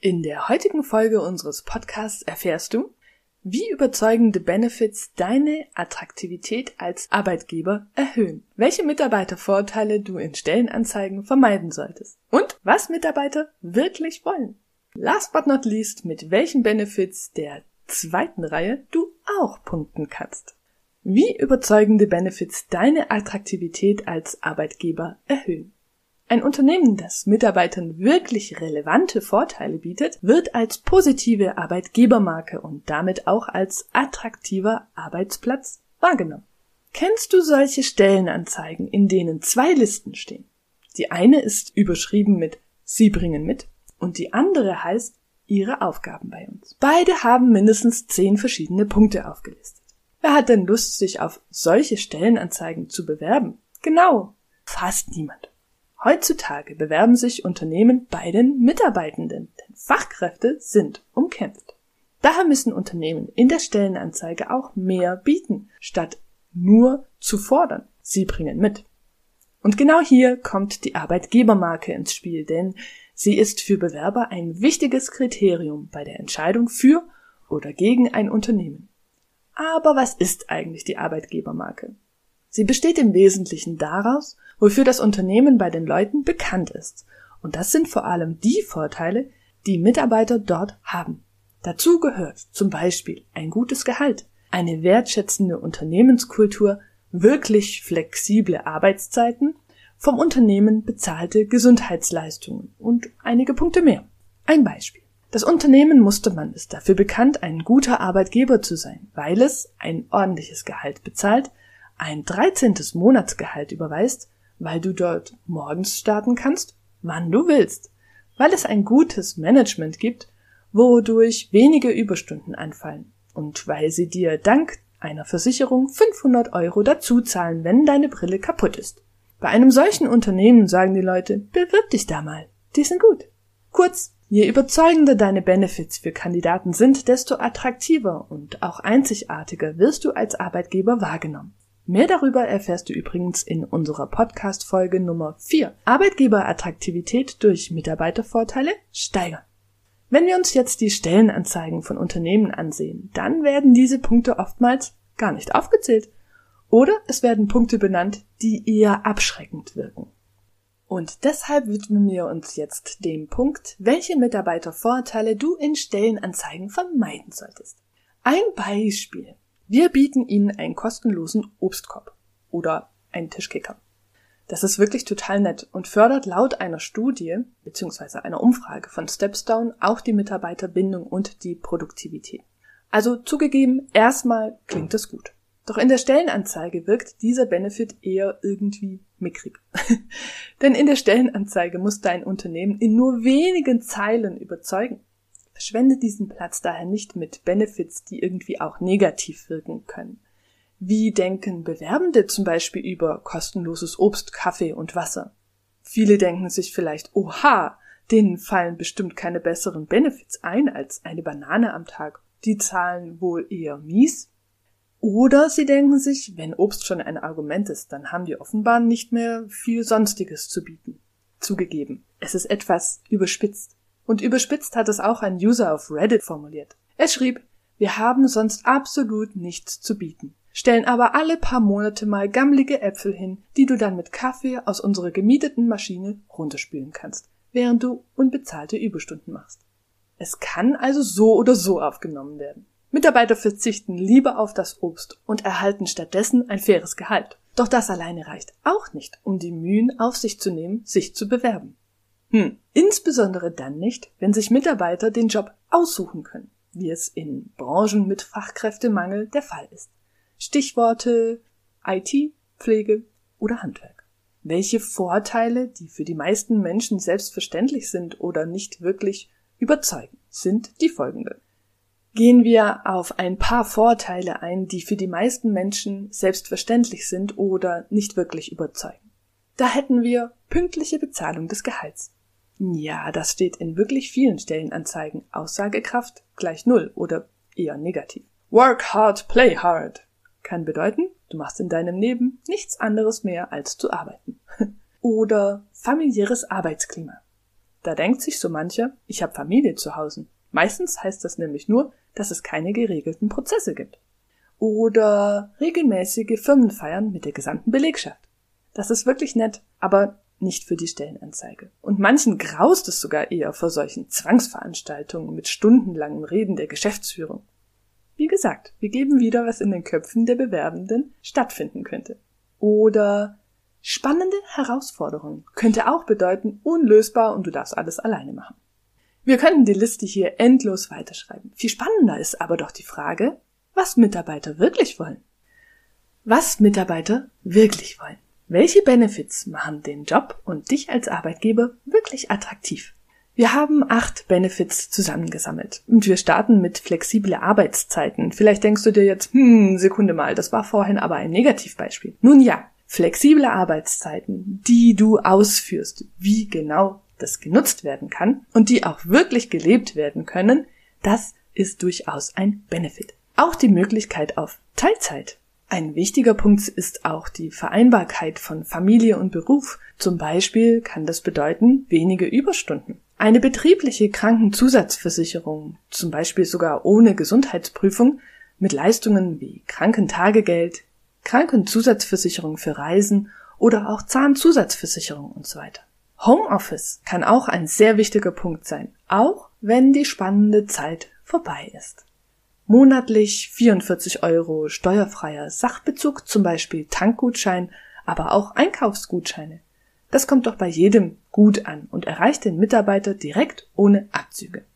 In der heutigen Folge unseres Podcasts erfährst du, wie überzeugende Benefits deine Attraktivität als Arbeitgeber erhöhen, welche Mitarbeitervorteile du in Stellenanzeigen vermeiden solltest und was Mitarbeiter wirklich wollen. Last but not least, mit welchen Benefits der zweiten Reihe du auch punkten kannst. Wie überzeugende Benefits deine Attraktivität als Arbeitgeber erhöhen. Ein Unternehmen, das Mitarbeitern wirklich relevante Vorteile bietet, wird als positive Arbeitgebermarke und damit auch als attraktiver Arbeitsplatz wahrgenommen. Kennst du solche Stellenanzeigen, in denen zwei Listen stehen? Die eine ist überschrieben mit Sie bringen mit und die andere heißt Ihre Aufgaben bei uns. Beide haben mindestens zehn verschiedene Punkte aufgelistet. Wer hat denn Lust, sich auf solche Stellenanzeigen zu bewerben? Genau, fast niemand. Heutzutage bewerben sich Unternehmen bei den Mitarbeitenden, denn Fachkräfte sind umkämpft. Daher müssen Unternehmen in der Stellenanzeige auch mehr bieten, statt nur zu fordern. Sie bringen mit. Und genau hier kommt die Arbeitgebermarke ins Spiel, denn sie ist für Bewerber ein wichtiges Kriterium bei der Entscheidung für oder gegen ein Unternehmen. Aber was ist eigentlich die Arbeitgebermarke? Sie besteht im Wesentlichen daraus, wofür das Unternehmen bei den Leuten bekannt ist. Und das sind vor allem die Vorteile, die Mitarbeiter dort haben. Dazu gehört zum Beispiel ein gutes Gehalt, eine wertschätzende Unternehmenskultur, wirklich flexible Arbeitszeiten, vom Unternehmen bezahlte Gesundheitsleistungen und einige Punkte mehr. Ein Beispiel. Das Unternehmen Mustermann ist dafür bekannt, ein guter Arbeitgeber zu sein, weil es ein ordentliches Gehalt bezahlt, ein 13. Monatsgehalt überweist, weil du dort morgens starten kannst, wann du willst, weil es ein gutes Management gibt, wodurch wenige Überstunden anfallen und weil sie dir dank einer Versicherung 500 Euro dazuzahlen, wenn deine Brille kaputt ist. Bei einem solchen Unternehmen sagen die Leute, bewirb dich da mal, die sind gut. Kurz, je überzeugender deine Benefits für Kandidaten sind, desto attraktiver und auch einzigartiger wirst du als Arbeitgeber wahrgenommen. Mehr darüber erfährst du übrigens in unserer Podcast-Folge Nummer 4. Arbeitgeberattraktivität durch Mitarbeitervorteile steigern. Wenn wir uns jetzt die Stellenanzeigen von Unternehmen ansehen, dann werden diese Punkte oftmals gar nicht aufgezählt. Oder es werden Punkte benannt, die eher abschreckend wirken. Und deshalb widmen wir uns jetzt dem Punkt, welche Mitarbeitervorteile du in Stellenanzeigen vermeiden solltest. Ein Beispiel. Wir bieten Ihnen einen kostenlosen Obstkorb oder einen Tischkicker. Das ist wirklich total nett und fördert laut einer Studie bzw. einer Umfrage von Stepstone auch die Mitarbeiterbindung und die Produktivität. Also zugegeben, erstmal klingt es gut. Doch in der Stellenanzeige wirkt dieser Benefit eher irgendwie mickrig. Denn in der Stellenanzeige muss dein Unternehmen in nur wenigen Zeilen überzeugen. Verschwende diesen Platz daher nicht mit Benefits, die irgendwie auch negativ wirken können. Wie denken Bewerbende zum Beispiel über kostenloses Obst, Kaffee und Wasser? Viele denken sich vielleicht, oha, denen fallen bestimmt keine besseren Benefits ein als eine Banane am Tag. Die zahlen wohl eher mies. Oder sie denken sich, wenn Obst schon ein Argument ist, dann haben die offenbar nicht mehr viel Sonstiges zu bieten. Zugegeben, es ist etwas überspitzt. Und überspitzt hat es auch ein User auf Reddit formuliert. Er schrieb, wir haben sonst absolut nichts zu bieten, stellen aber alle paar Monate mal gammlige Äpfel hin, die du dann mit Kaffee aus unserer gemieteten Maschine runterspülen kannst, während du unbezahlte Überstunden machst. Es kann also so oder so aufgenommen werden. Mitarbeiter verzichten lieber auf das Obst und erhalten stattdessen ein faires Gehalt. Doch das alleine reicht auch nicht, um die Mühen auf sich zu nehmen, sich zu bewerben. Hm. Insbesondere dann nicht, wenn sich Mitarbeiter den Job aussuchen können, wie es in Branchen mit Fachkräftemangel der Fall ist. Stichworte IT, Pflege oder Handwerk. Welche Vorteile, die für die meisten Menschen selbstverständlich sind oder nicht wirklich überzeugen, sind die folgenden. Gehen wir auf ein paar Vorteile ein, die für die meisten Menschen selbstverständlich sind oder nicht wirklich überzeugen. Da hätten wir pünktliche Bezahlung des Gehalts. Ja, das steht in wirklich vielen Stellenanzeigen. Aussagekraft gleich Null oder eher negativ. Work hard, play hard kann bedeuten, du machst in deinem Leben nichts anderes mehr als zu arbeiten. oder familiäres Arbeitsklima. Da denkt sich so mancher, ich habe Familie zu Hause. Meistens heißt das nämlich nur, dass es keine geregelten Prozesse gibt. Oder regelmäßige Firmenfeiern mit der gesamten Belegschaft. Das ist wirklich nett, aber nicht für die Stellenanzeige. Und manchen graust es sogar eher vor solchen Zwangsveranstaltungen mit stundenlangen Reden der Geschäftsführung. Wie gesagt, wir geben wieder, was in den Köpfen der Bewerbenden stattfinden könnte. Oder spannende Herausforderungen könnte auch bedeuten unlösbar und du darfst alles alleine machen. Wir könnten die Liste hier endlos weiterschreiben. Viel spannender ist aber doch die Frage, was Mitarbeiter wirklich wollen. Was Mitarbeiter wirklich wollen. Welche Benefits machen den Job und dich als Arbeitgeber wirklich attraktiv? Wir haben acht Benefits zusammengesammelt und wir starten mit flexible Arbeitszeiten. Vielleicht denkst du dir jetzt, hm, Sekunde mal, das war vorhin aber ein Negativbeispiel. Nun ja, flexible Arbeitszeiten, die du ausführst, wie genau das genutzt werden kann und die auch wirklich gelebt werden können, das ist durchaus ein Benefit. Auch die Möglichkeit auf Teilzeit ein wichtiger Punkt ist auch die Vereinbarkeit von Familie und Beruf. Zum Beispiel kann das bedeuten wenige Überstunden. Eine betriebliche Krankenzusatzversicherung, zum Beispiel sogar ohne Gesundheitsprüfung, mit Leistungen wie Krankentagegeld, Krankenzusatzversicherung für Reisen oder auch Zahnzusatzversicherung und so weiter. Homeoffice kann auch ein sehr wichtiger Punkt sein, auch wenn die spannende Zeit vorbei ist. Monatlich 44 Euro steuerfreier Sachbezug, zum Beispiel Tankgutschein, aber auch Einkaufsgutscheine. Das kommt doch bei jedem gut an und erreicht den Mitarbeiter direkt ohne Abzüge.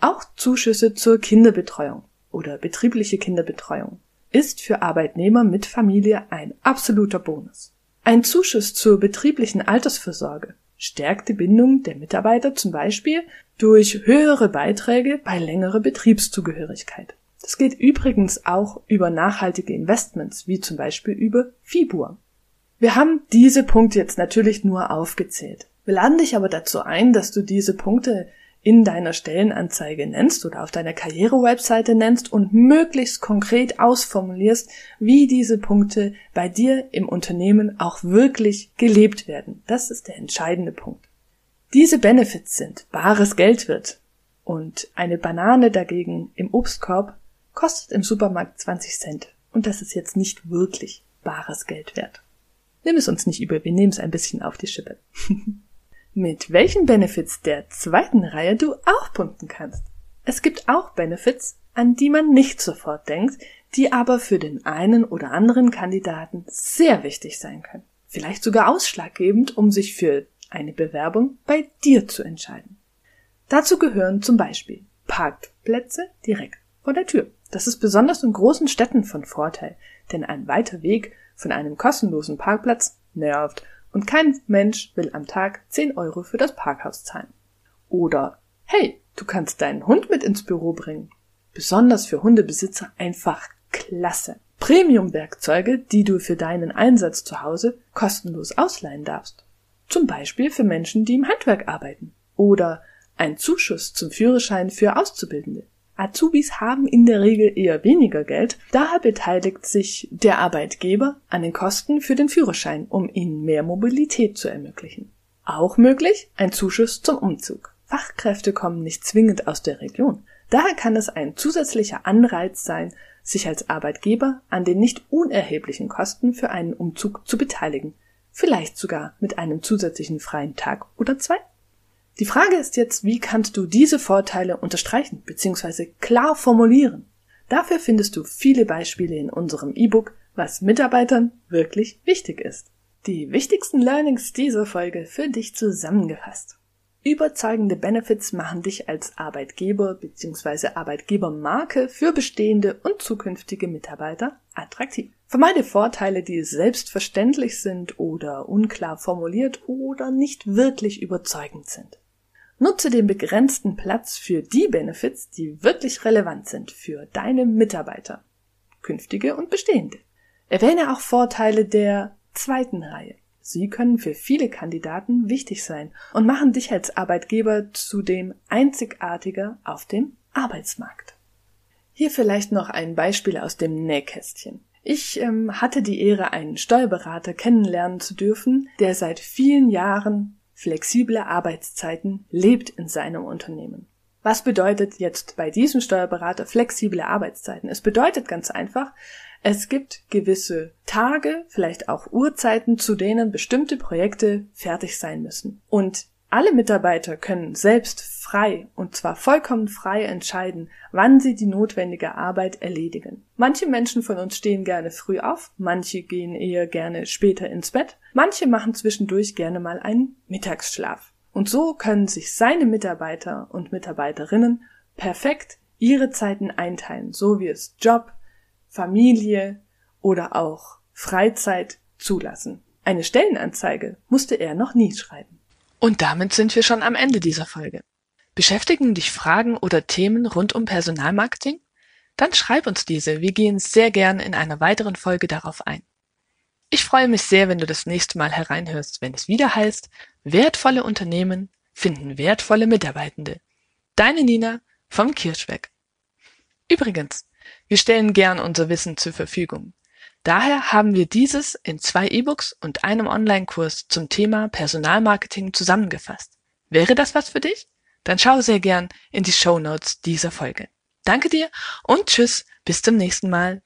Auch Zuschüsse zur Kinderbetreuung oder betriebliche Kinderbetreuung ist für Arbeitnehmer mit Familie ein absoluter Bonus. Ein Zuschuss zur betrieblichen Altersvorsorge stärkt die Bindung der Mitarbeiter zum Beispiel durch höhere Beiträge bei längerer Betriebszugehörigkeit. Das geht übrigens auch über nachhaltige Investments, wie zum Beispiel über Fibur. Wir haben diese Punkte jetzt natürlich nur aufgezählt. Wir laden dich aber dazu ein, dass du diese Punkte in deiner Stellenanzeige nennst oder auf deiner Karriere-Webseite nennst und möglichst konkret ausformulierst, wie diese Punkte bei dir im Unternehmen auch wirklich gelebt werden. Das ist der entscheidende Punkt. Diese Benefits sind bares Geld wird und eine Banane dagegen im Obstkorb kostet im Supermarkt 20 Cent. Und das ist jetzt nicht wirklich bares Geld wert. Nimm es uns nicht übel, wir nehmen es ein bisschen auf die Schippe. Mit welchen Benefits der zweiten Reihe du auch punkten kannst. Es gibt auch Benefits, an die man nicht sofort denkt, die aber für den einen oder anderen Kandidaten sehr wichtig sein können. Vielleicht sogar ausschlaggebend, um sich für eine Bewerbung bei dir zu entscheiden. Dazu gehören zum Beispiel Parkplätze direkt vor der Tür. Das ist besonders in großen Städten von Vorteil, denn ein weiter Weg von einem kostenlosen Parkplatz nervt und kein Mensch will am Tag 10 Euro für das Parkhaus zahlen. Oder, hey, du kannst deinen Hund mit ins Büro bringen. Besonders für Hundebesitzer einfach klasse. Premium-Werkzeuge, die du für deinen Einsatz zu Hause kostenlos ausleihen darfst. Zum Beispiel für Menschen, die im Handwerk arbeiten. Oder ein Zuschuss zum Führerschein für Auszubildende. Azubis haben in der Regel eher weniger Geld, daher beteiligt sich der Arbeitgeber an den Kosten für den Führerschein, um ihnen mehr Mobilität zu ermöglichen. Auch möglich ein Zuschuss zum Umzug. Fachkräfte kommen nicht zwingend aus der Region. Daher kann es ein zusätzlicher Anreiz sein, sich als Arbeitgeber an den nicht unerheblichen Kosten für einen Umzug zu beteiligen, vielleicht sogar mit einem zusätzlichen freien Tag oder zwei. Die Frage ist jetzt, wie kannst du diese Vorteile unterstreichen bzw. klar formulieren? Dafür findest du viele Beispiele in unserem E-Book, was Mitarbeitern wirklich wichtig ist. Die wichtigsten Learnings dieser Folge für dich zusammengefasst. Überzeugende Benefits machen dich als Arbeitgeber bzw. Arbeitgebermarke für bestehende und zukünftige Mitarbeiter attraktiv. Vermeide Vorteile, die selbstverständlich sind oder unklar formuliert oder nicht wirklich überzeugend sind. Nutze den begrenzten Platz für die Benefits, die wirklich relevant sind für deine Mitarbeiter, künftige und bestehende. Erwähne auch Vorteile der zweiten Reihe. Sie können für viele Kandidaten wichtig sein und machen dich als Arbeitgeber zudem einzigartiger auf dem Arbeitsmarkt. Hier vielleicht noch ein Beispiel aus dem Nähkästchen. Ich ähm, hatte die Ehre, einen Steuerberater kennenlernen zu dürfen, der seit vielen Jahren flexible Arbeitszeiten lebt in seinem Unternehmen. Was bedeutet jetzt bei diesem Steuerberater flexible Arbeitszeiten? Es bedeutet ganz einfach, es gibt gewisse Tage, vielleicht auch Uhrzeiten, zu denen bestimmte Projekte fertig sein müssen. Und alle Mitarbeiter können selbst frei, und zwar vollkommen frei entscheiden, wann sie die notwendige Arbeit erledigen. Manche Menschen von uns stehen gerne früh auf, manche gehen eher gerne später ins Bett, manche machen zwischendurch gerne mal einen Mittagsschlaf. Und so können sich seine Mitarbeiter und Mitarbeiterinnen perfekt ihre Zeiten einteilen, so wie es Job, Familie oder auch Freizeit zulassen. Eine Stellenanzeige musste er noch nie schreiben. Und damit sind wir schon am Ende dieser Folge. Beschäftigen dich Fragen oder Themen rund um Personalmarketing? Dann schreib uns diese, wir gehen sehr gern in einer weiteren Folge darauf ein. Ich freue mich sehr, wenn du das nächste Mal hereinhörst, wenn es wieder heißt, wertvolle Unternehmen finden wertvolle Mitarbeitende. Deine Nina vom Kirschweg. Übrigens, wir stellen gern unser Wissen zur Verfügung. Daher haben wir dieses in zwei E-Books und einem Online-Kurs zum Thema Personalmarketing zusammengefasst. Wäre das was für dich? Dann schau sehr gern in die Show Notes dieser Folge. Danke dir und tschüss, bis zum nächsten Mal.